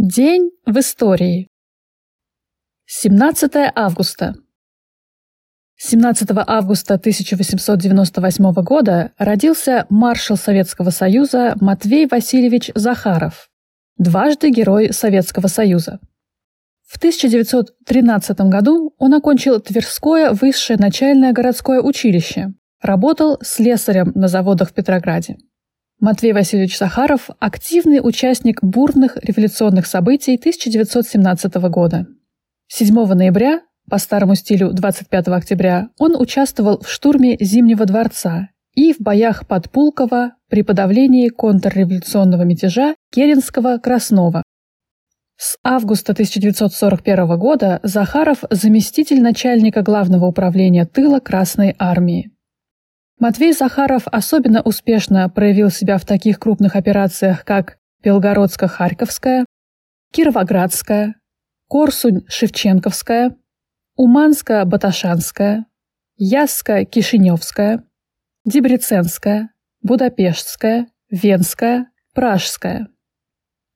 День в истории. 17 августа. 17 августа 1898 года родился маршал Советского Союза Матвей Васильевич Захаров, дважды Герой Советского Союза. В 1913 году он окончил Тверское высшее начальное городское училище, работал слесарем на заводах в Петрограде. Матвей Васильевич Сахаров – активный участник бурных революционных событий 1917 года. 7 ноября, по старому стилю 25 октября, он участвовал в штурме Зимнего дворца и в боях под Пулково при подавлении контрреволюционного мятежа Керенского-Краснова. С августа 1941 года Захаров – заместитель начальника Главного управления тыла Красной армии. Матвей Захаров особенно успешно проявил себя в таких крупных операциях, как Белгородско-Харьковская, Кировоградская, Корсунь-Шевченковская, Уманско-Баташанская, Ясско-Кишиневская, Дебреценская, Будапештская, Венская, Пражская.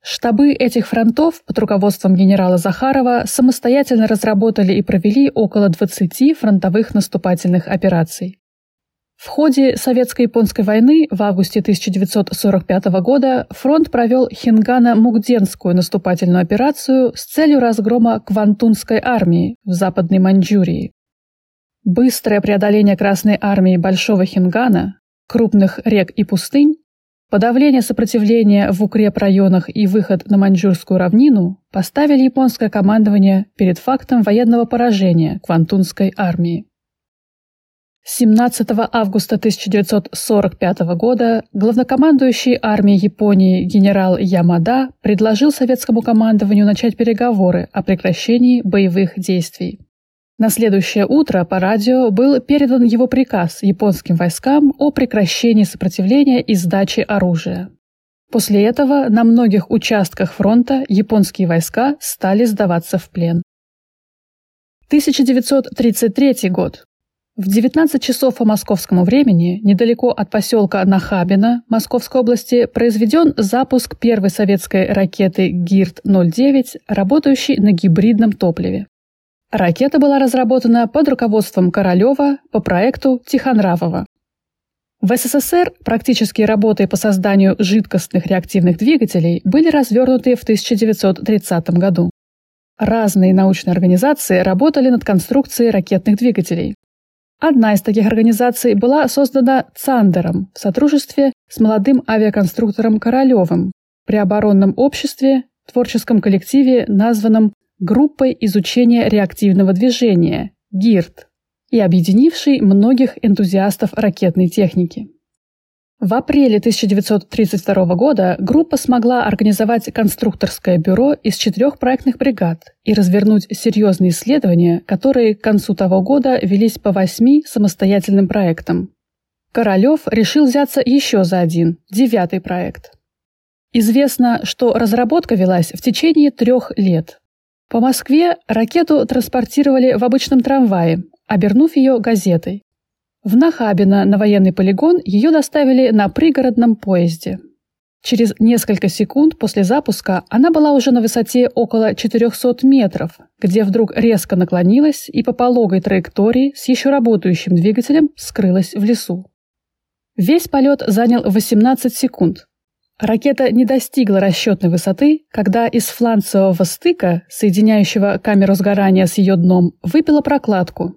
Штабы этих фронтов под руководством генерала Захарова самостоятельно разработали и провели около 20 фронтовых наступательных операций. В ходе Советско-японской войны в августе 1945 года фронт провел Хингана-Мугденскую наступательную операцию с целью разгрома Квантунской армии в Западной Маньчжурии. Быстрое преодоление Красной армии Большого Хингана, крупных рек и пустынь, подавление сопротивления в укрепрайонах и выход на Маньчжурскую равнину поставили японское командование перед фактом военного поражения Квантунской армии. 17 августа 1945 года главнокомандующий армией Японии генерал Ямада предложил советскому командованию начать переговоры о прекращении боевых действий. На следующее утро по радио был передан его приказ японским войскам о прекращении сопротивления и сдаче оружия. После этого на многих участках фронта японские войска стали сдаваться в плен. 1933 год. В 19 часов по московскому времени, недалеко от поселка Нахабино Московской области, произведен запуск первой советской ракеты ГИРТ-09, работающей на гибридном топливе. Ракета была разработана под руководством Королева по проекту Тихонравова. В СССР практические работы по созданию жидкостных реактивных двигателей были развернуты в 1930 году. Разные научные организации работали над конструкцией ракетных двигателей. Одна из таких организаций была создана Цандером в сотрудничестве с молодым авиаконструктором Королевым при оборонном обществе, творческом коллективе, названном Группой изучения реактивного движения ГИРТ и объединившей многих энтузиастов ракетной техники. В апреле 1932 года группа смогла организовать конструкторское бюро из четырех проектных бригад и развернуть серьезные исследования, которые к концу того года велись по восьми самостоятельным проектам. Королев решил взяться еще за один, девятый проект. Известно, что разработка велась в течение трех лет. По Москве ракету транспортировали в обычном трамвае, обернув ее газетой. В Нахабино на военный полигон ее доставили на пригородном поезде. Через несколько секунд после запуска она была уже на высоте около 400 метров, где вдруг резко наклонилась и по пологой траектории с еще работающим двигателем скрылась в лесу. Весь полет занял 18 секунд. Ракета не достигла расчетной высоты, когда из фланцевого стыка, соединяющего камеру сгорания с ее дном, выпила прокладку,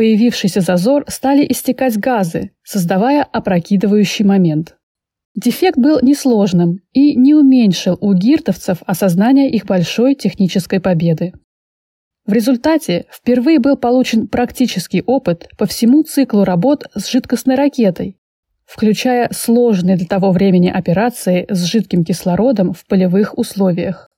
появившийся зазор стали истекать газы, создавая опрокидывающий момент. Дефект был несложным и не уменьшил у гиртовцев осознание их большой технической победы. В результате впервые был получен практический опыт по всему циклу работ с жидкостной ракетой, включая сложные для того времени операции с жидким кислородом в полевых условиях.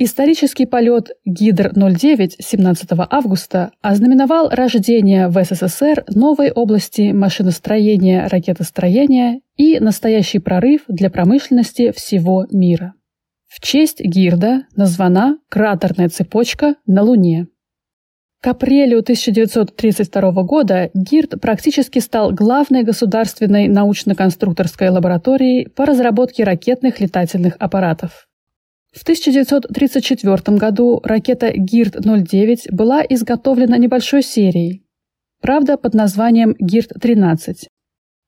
Исторический полет Гидр-09 17 августа ознаменовал рождение в СССР новой области машиностроения, ракетостроения и настоящий прорыв для промышленности всего мира. В честь Гирда названа кратерная цепочка на Луне. К апрелю 1932 года ГИРД практически стал главной государственной научно-конструкторской лабораторией по разработке ракетных летательных аппаратов. В 1934 году ракета ГИРД-09 была изготовлена небольшой серией, правда под названием ГИРД-13,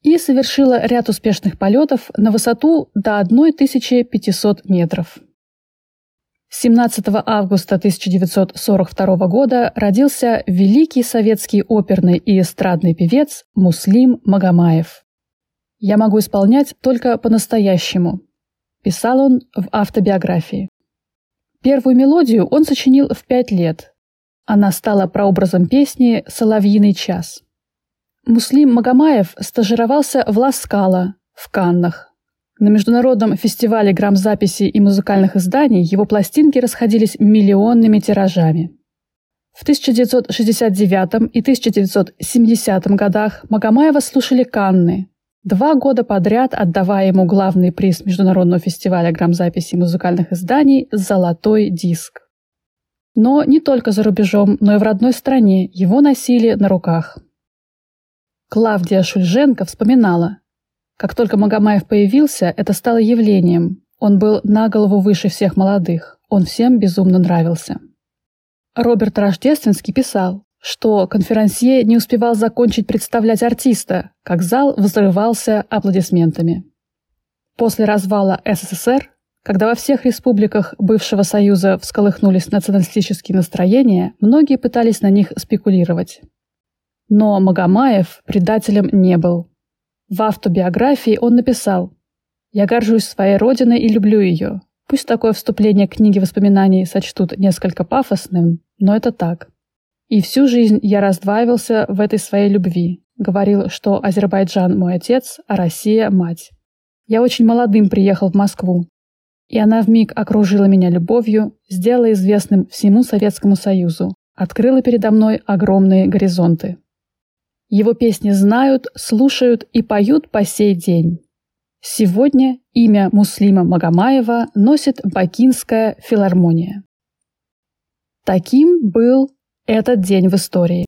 и совершила ряд успешных полетов на высоту до 1500 метров. 17 августа 1942 года родился великий советский оперный и эстрадный певец Муслим Магомаев. «Я могу исполнять только по-настоящему», – писал он в автобиографии. Первую мелодию он сочинил в пять лет. Она стала прообразом песни «Соловьиный час». Муслим Магомаев стажировался в Ласкало, в Каннах, на международном фестивале грамзаписи и музыкальных изданий его пластинки расходились миллионными тиражами. В 1969 и 1970 годах Магомаева слушали Канны, два года подряд отдавая ему главный приз Международного фестиваля грамзаписи музыкальных изданий «Золотой диск». Но не только за рубежом, но и в родной стране его носили на руках. Клавдия Шульженко вспоминала, как только Магомаев появился, это стало явлением. Он был на голову выше всех молодых. Он всем безумно нравился. Роберт Рождественский писал, что конферансье не успевал закончить представлять артиста, как зал взрывался аплодисментами. После развала СССР, когда во всех республиках бывшего Союза всколыхнулись националистические настроения, многие пытались на них спекулировать. Но Магомаев предателем не был. В автобиографии он написал «Я горжусь своей родиной и люблю ее. Пусть такое вступление к книге воспоминаний сочтут несколько пафосным, но это так. И всю жизнь я раздваивался в этой своей любви. Говорил, что Азербайджан мой отец, а Россия – мать. Я очень молодым приехал в Москву. И она вмиг окружила меня любовью, сделала известным всему Советскому Союзу, открыла передо мной огромные горизонты. Его песни знают, слушают и поют по сей день. Сегодня имя Муслима Магомаева носит Бакинская филармония. Таким был этот день в истории.